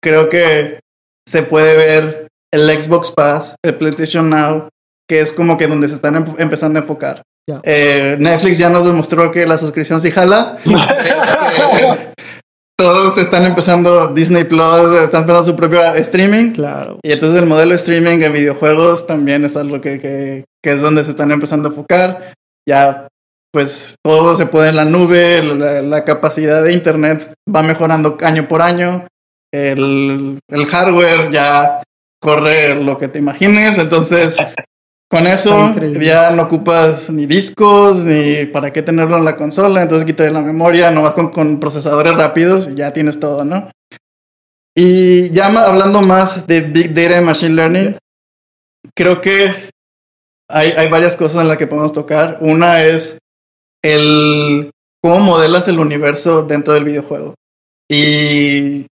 creo que se puede ver el Xbox Pass, el PlayStation Now, que es como que donde se están em- empezando a enfocar. Eh, Netflix ya nos demostró que la suscripción sí jala. *laughs* Este, todos están empezando Disney Plus, están empezando su propio streaming. Claro. Y entonces el modelo de streaming en videojuegos también es algo que, que, que es donde se están empezando a enfocar. Ya, pues todo se puede en la nube, la, la capacidad de internet va mejorando año por año. El, el hardware ya corre lo que te imagines. Entonces, con eso ya no ocupas ni discos, ni para qué tenerlo en la consola. Entonces, quita la memoria, no vas con, con procesadores rápidos y ya tienes todo, ¿no? Y ya hablando más de Big Data y Machine Learning, creo que hay, hay varias cosas en las que podemos tocar. Una es el cómo modelas el universo dentro del videojuego. Y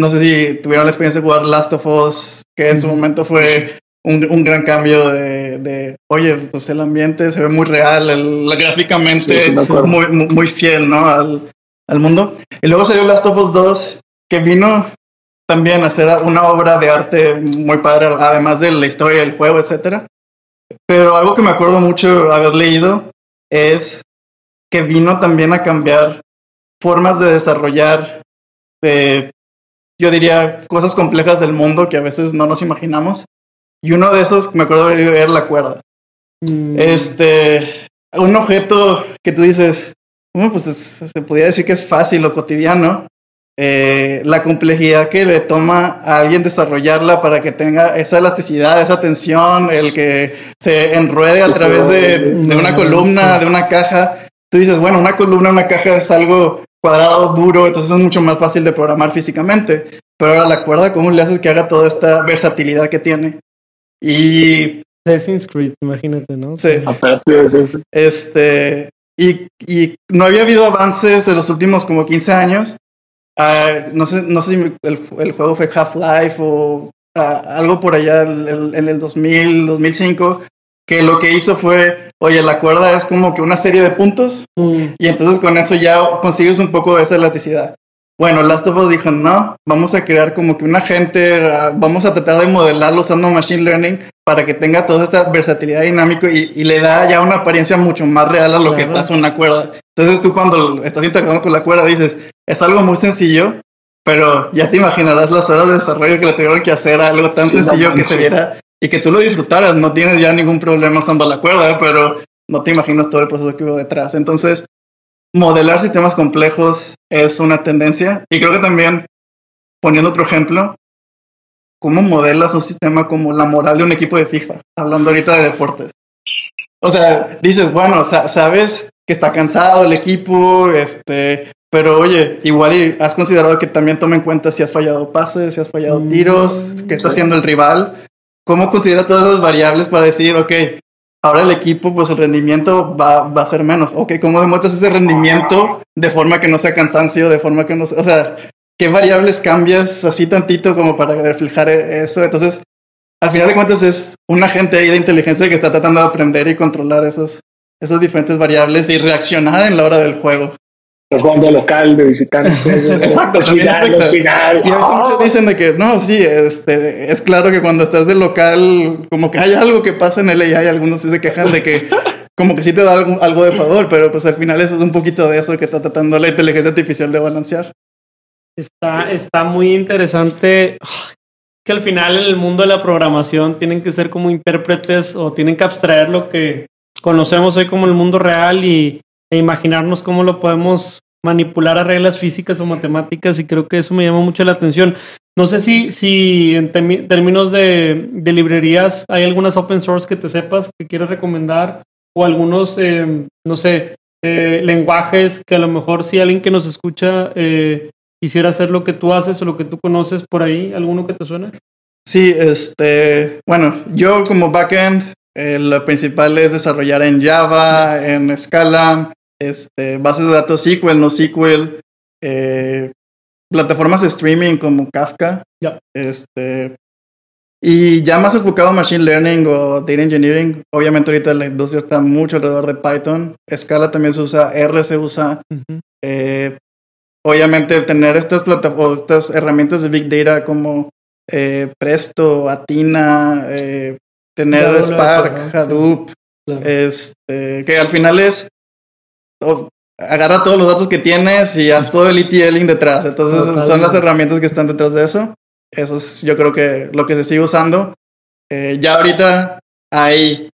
no sé si tuvieron la experiencia de jugar Last of Us, que en su momento fue un, un gran cambio de, de, oye, pues el ambiente se ve muy real, el, gráficamente Sí, sí, muy, muy, muy fiel, ¿no? Al, al mundo. Y luego salió Last of Us 2, que vino también a hacer una obra de arte muy padre, además de la historia del juego, etcétera. Pero algo que me acuerdo mucho haber leído es que vino también a cambiar formas de desarrollar, eh, yo diría, cosas complejas del mundo que a veces no nos imaginamos. Y uno de esos, me acuerdo de era la cuerda. Mm, Este, un objeto que tú dices, bueno, pues es- se podría decir que es fácil o cotidiano. Eh, la complejidad que le toma a alguien desarrollarla para que tenga esa elasticidad, esa tensión, el que se enruede a Que través de, de una No, columna, de una caja. Tú dices, bueno, una columna, una caja es algo cuadrado, duro, entonces es mucho más fácil de programar físicamente. Pero ahora la cuerda, ¿cómo le haces que haga toda esta versatilidad que tiene? Y Assassin's Creed, imagínate, ¿no? Sí. Apenas te iba a decir eso. Este, y, y no había habido avances en los últimos como 15 años. Ah, no, sé, no sé si el, el juego fue Half-Life o ah, algo por allá el- el- en el 2000, 2005, que lo que hizo fue, oye, la cuerda es como que una serie de puntos Mm, y entonces con eso ya consigues un poco de esa elasticidad. Bueno, Last of Us dijo, no, vamos a crear como que un agente, ah, vamos a tratar de modelarlo usando Machine Learning para que tenga toda esta versatilidad dinámica y, y le da ya una apariencia mucho más real a lo que hace una cuerda. Entonces tú cuando estás interactuando con la cuerda dices, es algo muy sencillo, pero ya te imaginarás las horas de desarrollo que le tuvieron que hacer a algo tan Sí, sencillo que se viera y que tú lo disfrutaras, no tienes ya ningún problema usando la cuerda, pero no te imaginas todo el proceso que hubo detrás. Entonces, modelar sistemas complejos es una tendencia y creo que también, poniendo otro ejemplo, ¿cómo modelas un sistema como la moral de un equipo de FIFA? Hablando ahorita de deportes. O sea, dices, bueno, sabes que está cansado el equipo, este, pero oye, igual has considerado que también tome en cuenta si has fallado pases, si has fallado tiros, qué está haciendo el rival. ¿Cómo considera todas esas variables para decir, ok, ahora el equipo, pues el rendimiento va, va, a ser menos? Ok, ¿cómo demuestras ese rendimiento de forma que no sea cansancio, de forma que no sea, o sea, qué variables cambias así tantito como para reflejar eso? Entonces, al final de cuentas es un agente ahí de inteligencia que está tratando de aprender y controlar esos, esos diferentes variables y reaccionar en la hora del juego. Jugando de local, de visitante. *laughs* Exacto, los final, los final. Y a veces muchos oh. dicen de que, no, sí, este, es claro que cuando estás de local, como que hay algo que pasa en el AI, algunos se quejan de que *laughs* como que sí te da algo, algo de favor, pero pues al final eso es un poquito de eso que está tratando la inteligencia artificial de balancear. Está, está muy interesante que al final en el mundo de la programación tienen que ser como intérpretes o tienen que abstraer lo que conocemos hoy como el mundo real y, e imaginarnos cómo lo podemos manipular a reglas físicas o matemáticas y creo que eso me llama mucho la atención. No sé si, si en términos de, de, librerías hay algunas open source que te sepas que quieras recomendar o algunos, eh, no sé, eh, lenguajes que a lo mejor si alguien que nos escucha eh, quisiera hacer lo que tú haces o lo que tú conoces por ahí, ¿alguno que te suene? Sí, este, bueno, yo como backend, lo principal es desarrollar en Java, en Scala, este, bases de datos SQL, no SQL, eh, plataformas de streaming como Kafka, este, y ya más enfocado a Machine Learning o Data Engineering, obviamente ahorita la industria está mucho alrededor de Python, Scala también se usa, R se usa, obviamente tener estas plataformas, estas herramientas de Big Data como eh, Presto, Atina, eh, tener Spark, Hadoop, este, que al final es agarra todos los datos que tienes y haz todo el ETLing detrás. Entonces son las herramientas que están detrás de eso. Eso es yo creo que lo que se sigue usando. Eh, ya ahorita hay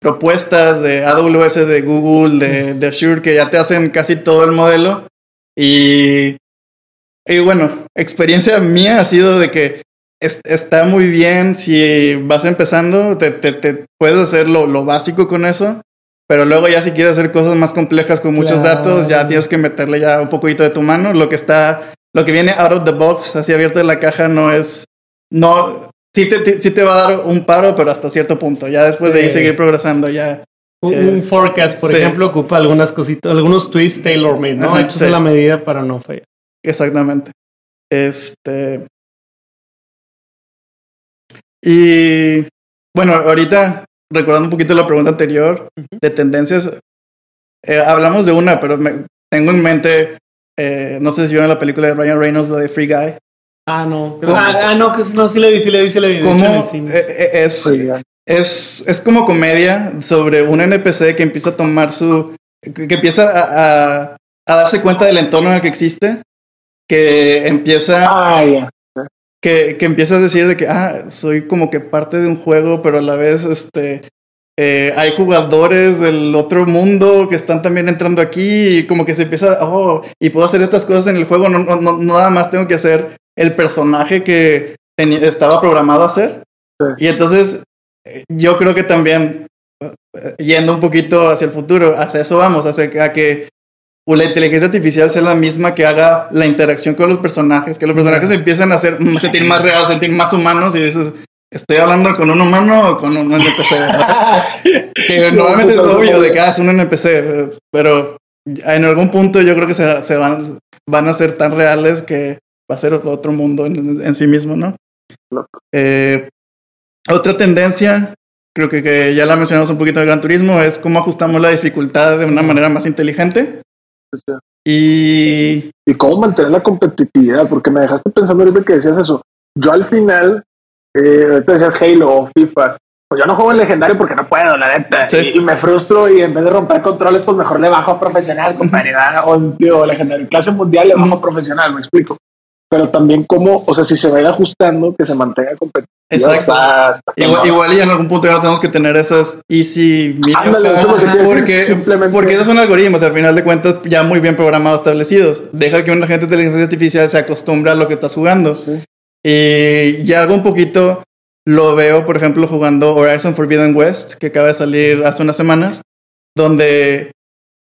propuestas de AWS, de Google, de, de Azure que ya te hacen casi todo el modelo y, y bueno, experiencia mía ha sido de que está muy bien si vas empezando, te, te, puedes hacer lo, lo, básico con eso, pero luego ya si quieres hacer cosas más complejas con muchos datos, ya tienes que meterle ya un poquito de tu mano. Lo que está, lo que viene out of the box, así abierto de la caja, no es, no, sí te, sí te va a dar un paro, pero hasta cierto punto. Ya después de ahí seguir progresando, ya un, eh, forecast, por ejemplo, ocupa algunas cositas, algunos twists tailor-made, ¿no? Hechos a la medida para no fallar. Exactamente. Este. Y bueno, ahorita, recordando un poquito la pregunta anterior de tendencias, eh, hablamos de una, pero me, tengo en mente, eh, no sé si vieron la película de Ryan Reynolds, la de Free Guy. Ah, no. Ah, ah, no, no, sí le vi, sí le vi, sí le vi. ¿Cómo es, es, es como comedia sobre un NPC que empieza a tomar su. que empieza a, a, darse cuenta del entorno en el que existe, que empieza. Ah, que, que empieza a decir de que, ah, soy como que parte de un juego, pero a la vez, este. Eh, hay jugadores del otro mundo que están también entrando aquí y como que se empieza, oh, y puedo hacer estas cosas en el juego, no, no, no nada más tengo que hacer el personaje que estaba programado a hacer. Y entonces yo creo que también, eh, yendo un poquito hacia el futuro, hacia eso vamos, hacia a que la inteligencia artificial sea la misma que haga la interacción con los personajes, que los personajes empiecen a, hacer, a sentir más reales, sentir más humanos y dices, ¿estoy hablando con un humano o con un NPC? *laughs* que normalmente es obvio de que ah, es un NPC, pero en algún punto yo creo que se, se van, van a ser tan reales que va a ser otro mundo en, en sí mismo, ¿no? Eh, otra tendencia, creo que, ya la mencionamos un poquito en el Gran Turismo, es cómo ajustamos la dificultad de una manera más inteligente. Y... y cómo mantener la competitividad, porque me dejaste pensando ahorita que decías eso. Yo al final, eh, te decías Halo o FIFA, pues yo no juego en legendario porque no puedo, la neta. Y, me frustro y en vez de romper controles, pues mejor le bajo a profesional, compañera, o, o legendario. Clase mundial le bajo a profesional, me explico. Pero también cómo, o sea, si se va a ir ajustando, que se mantenga competitivo Exacto. Está Igual, igual y en algún punto ya no tenemos que tener esas easy Ándale, eso es lo que te iba a decir, porque, simplemente- porque esos son algoritmos, al final de cuentas ya muy bien programados, establecidos. Deja que un agente de inteligencia artificial se acostumbre a lo que estás jugando. Sí. Y ya algo un poquito lo veo, por ejemplo, jugando Horizon Forbidden West, que acaba de salir hace unas semanas, donde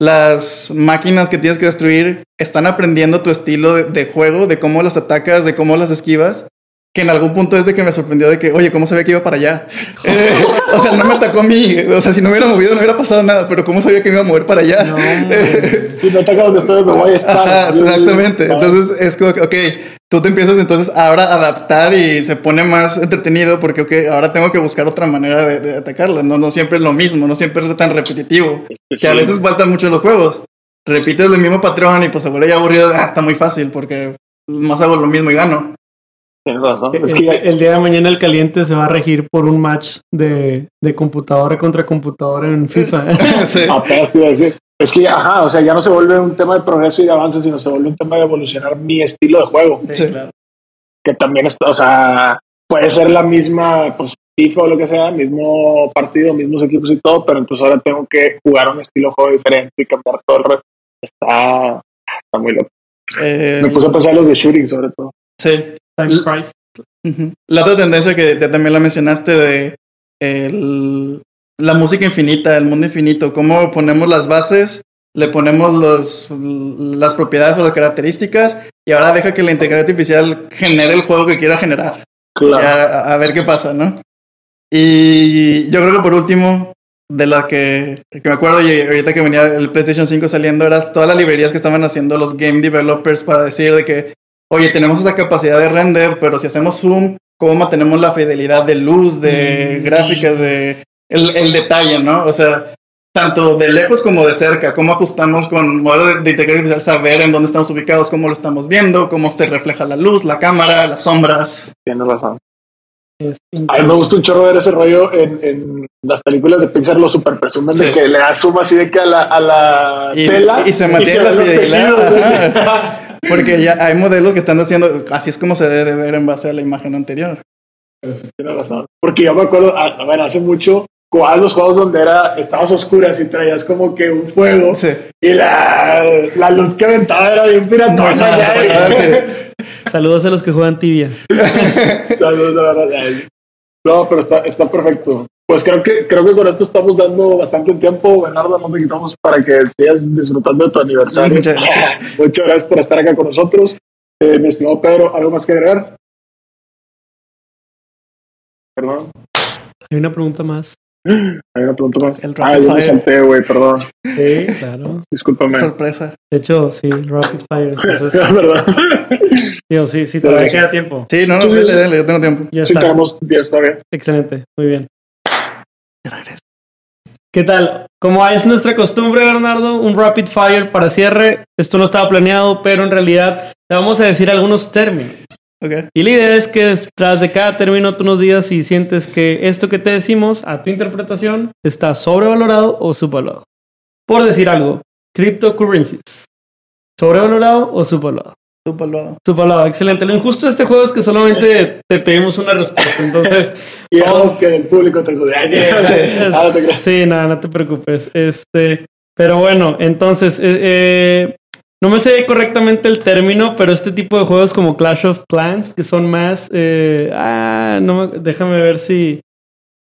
las máquinas que tienes que destruir están aprendiendo tu estilo de, de juego, de cómo las atacas, de cómo las esquivas. Que en algún punto es de que me sorprendió de que, oye, ¿cómo sabía que iba para allá? *laughs* Eh, o sea, no me atacó a mí. O sea, si no hubiera movido no hubiera pasado nada, pero ¿cómo sabía que me iba a mover para allá? No. *laughs* Si no ataca donde estoy, donde voy a estar. Ajá, exactamente. Entonces es como que, ok, tú te empiezas entonces ahora a adaptar y se pone más entretenido porque, ok, ahora tengo que buscar otra manera de, de atacarla. No, no siempre es lo mismo, no siempre es tan repetitivo. Que a veces faltan mucho los juegos. Repites el mismo patrón y pues se vuelve ya aburrido. Ah, está muy fácil porque más hago lo mismo y gano. Tienes razón. Es el, que ya- el día de mañana el caliente se va a regir por un match de, de computadora contra computadora en FIFA. *laughs* Sí. apenas te iba a decir. Es que, ajá, o sea, ya no se vuelve un tema de progreso y de avance, sino se vuelve un tema de evolucionar mi estilo de juego. Sí. claro. Que también está, o sea, puede ser la misma, pues, FIFA o lo que sea, mismo partido, mismos equipos y todo, pero entonces ahora tengo que jugar un estilo de juego diferente y cambiar todo el re- Está, está muy loco. Eh, Me puse a pensar en los de shooting, sobre todo. sí. Time. La otra tendencia que ya también la mencionaste de el- la música infinita, el mundo infinito, cómo ponemos las bases, le ponemos los, las propiedades o las características y ahora deja que la inteligencia artificial genere el juego que quiera generar. Claro. A ver qué pasa, ¿no? Y yo creo que por último, de la que, que me acuerdo, y ahorita que venía el PlayStation 5 saliendo, eran todas las librerías que estaban haciendo los game developers para decir de que, oye, tenemos esta capacidad de render, pero si hacemos zoom, ¿cómo mantenemos la fidelidad de luz, de Mm. gráficas, de el, el detalle, ¿no? O sea, tanto de lejos como de cerca, cómo ajustamos con modelos de, de inteligencia artificial, saber en dónde estamos ubicados, cómo lo estamos viendo, cómo se refleja la luz, la cámara, las sombras. Tienes razón. A mí me gusta un chorro ver ese rollo en, en las películas de Pixar, lo super presumen de que le da zoom así de que a la, a la Y- tela y se mantiene la ven los fidelidad. *laughs* Porque ya hay modelos que están haciendo, así es como se debe de ver en base a la imagen anterior. Tienes razón. Porque yo me acuerdo, a, a ver, hace mucho jugaban los juegos donde era, estabas oscuras y traías como que un fuego Sí. y la, la luz que aventaba era bien piratona. Sí. *laughs* Saludos a los que juegan tibia. Saludos, verdad. Ay. No, pero está, está perfecto. Pues creo que, creo que con esto estamos dando bastante tiempo. Bernardo, no te quitamos para que sigas disfrutando de tu aniversario. Muchas *laughs* gracias. Muchas gracias por estar acá con nosotros. Eh, mi estimado Pedro, ¿algo más que agregar? Perdón, Hay una pregunta más. hay una pregunta más. El ah, yo me salté, güey, perdón. Sí, claro. Discúlpame. Sorpresa. De hecho, sí, Rapid Fire. Entonces, *laughs* Es verdad. digo, sí, sí, todavía queda tiempo. Sí, no, no, Sí, sí. dale, dale, yo tengo tiempo. Ya Sí, está. tenemos 10 todavía. Excelente, muy bien. De regreso. ¿Qué tal? Como es nuestra costumbre, Bernardo, un rapid fire para cierre. Esto no estaba planeado, pero en realidad te vamos a decir algunos términos. Ok. Y la idea es que tras de cada término tú nos digas si sientes que esto que te decimos, a tu interpretación, está sobrevalorado o subvalorado. Por decir algo, cryptocurrencies. ¿Sobrevalorado o subvalorado? Subvaluado. Subvalorado, excelente. Lo injusto de este juego es que solamente te pedimos una respuesta. Entonces, *laughs* Y dejamos que el público te juzgue. Sí. *laughs* Ah, nada, no te preocupes. Este, pero bueno, entonces, eh, eh, no me sé correctamente el término, pero este tipo de juegos como Clash of Clans, que son más, eh, ah, no, me- déjame ver si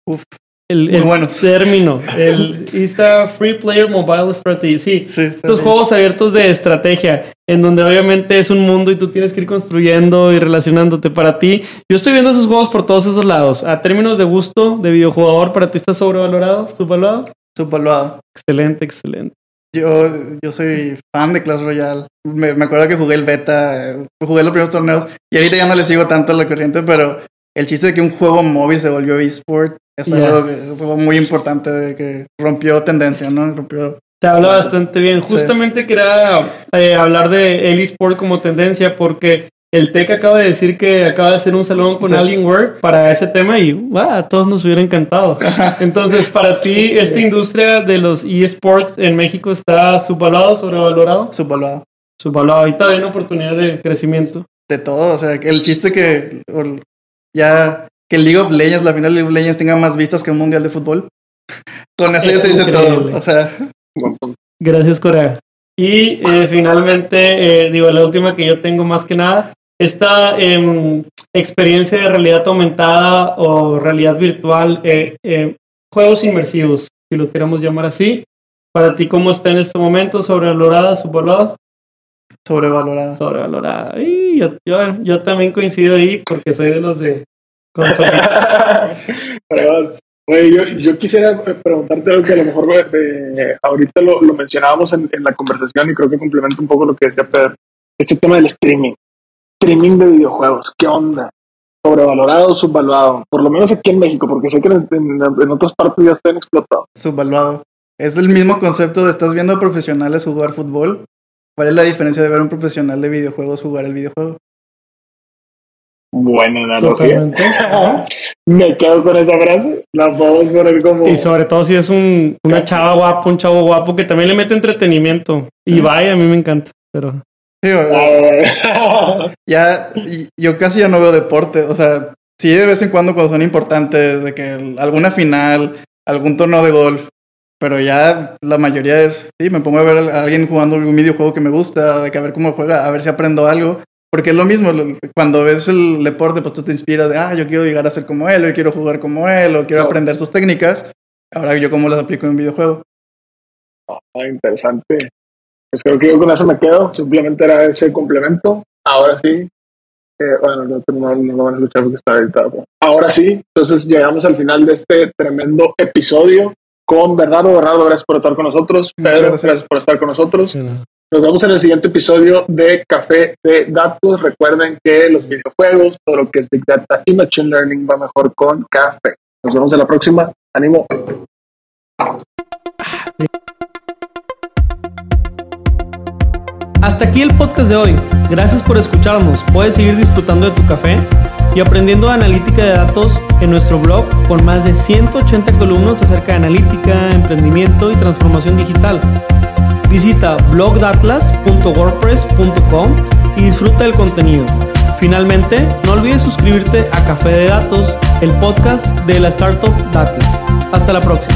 Uf, el, muy *laughs* el buenos. término, el está Free Player Mobile Strategy, sí. Sí, Estos bien. juegos abiertos de estrategia, en donde obviamente es un mundo y tú tienes que ir construyendo y relacionándote para ti. Yo estoy viendo esos juegos por todos esos lados. A términos de gusto, de videojugador, ¿para ti está sobrevalorado, subvalorado? Subvaluado. Excelente, excelente. Yo, yo soy fan de Clash Royale. Me, me acuerdo que jugué el beta, eh, jugué los primeros torneos y ahorita ya no le sigo tanto la corriente, pero el chiste de que un juego móvil se volvió eSport es algo, es algo muy importante de que rompió tendencia, ¿no? Rompió. Te habla bastante bien. Sí. Justamente quería eh, hablar de el eSport como tendencia porque el TEC acaba de decir que acaba de hacer un salón con Sí. Alienware para ese tema y ¡guau! a todos nos hubiera encantado. *laughs* Entonces, para ti, ¿esta industria de los eSports en México está subvalorado, sobrevalorado? Subvaluado. Subvalorado. Ahí todavía hay una oportunidad de crecimiento. De todo, o sea, el chiste que ya que League of Legends, la final de League of Legends tenga más vistas que un mundial de fútbol. *laughs* Con eso ya se dice todo. O sea. Gracias, Corea. Y eh, finalmente, eh, digo, la última que yo tengo más que nada, esta em, experiencia de realidad aumentada o realidad virtual, eh, eh, juegos inmersivos, si lo queremos llamar así. Para ti, ¿cómo está en este momento? ¿Sobrevalorada, subvalorada? sobrevalorada. Sobrevalorada. Y yo, yo, yo también coincido ahí porque soy de los de consola. *laughs* Oye, yo, yo quisiera preguntarte algo que a lo mejor eh, ahorita lo, lo mencionábamos en, en la conversación y creo que complementa un poco lo que decía Pedro. Este tema del streaming. Streaming de videojuegos. ¿Qué onda? ¿Sobrevalorado o subvaluado? Por lo menos aquí en México, porque sé que en, en- en otras partes ya están explotados. Subvaluado. Es el mismo concepto de estás viendo a profesionales jugar fútbol. ¿Cuál es la diferencia de ver a un profesional de videojuegos jugar el videojuego? Buena analogía. *laughs* Me quedo con esa frase. La podemos poner como. Y sobre todo si es un, una chava guapa, un chavo guapo que también le mete entretenimiento. Y vaya, a mí me encanta. Pero Sí, *laughs* ya, yo casi ya no veo deporte. O sea, sí de vez en cuando cuando son importantes, de que alguna final, algún torneo de golf. Pero ya la mayoría es, sí, me pongo a ver a alguien jugando algún videojuego que me gusta, de que a ver cómo juega, a ver si aprendo algo. Porque es lo mismo, cuando ves el deporte, pues tú te inspiras de, ah, yo quiero llegar a ser como él, yo quiero jugar como él, o quiero Claro. aprender sus técnicas. Ahora yo cómo las aplico en un videojuego. Ah, interesante. Pues creo que yo con eso me quedo. Simplemente era ese complemento. Ahora sí. eh, bueno, no, no, no lo van a escuchar porque está editado. Ahora sí. Entonces llegamos al final de este tremendo episodio con Bernardo. Bernardo, gracias por estar con nosotros. Pedro, gracias. gracias por estar con nosotros. Nos vemos en el siguiente episodio de Café de Datos. Recuerden que los videojuegos, todo lo que es Big Data y Machine Learning va mejor con café. Nos vemos en la próxima. Ánimo. Hasta aquí el podcast de hoy. Gracias por escucharnos. Puedes seguir disfrutando de tu café y aprendiendo analítica de datos en nuestro blog con más de 180 columnas acerca de analítica, emprendimiento y transformación digital. Visita blogdatlas.wordpress.com y disfruta del contenido. Finalmente, no olvides suscribirte a Café de Datos, el podcast de la startup Datlas. Hasta la próxima.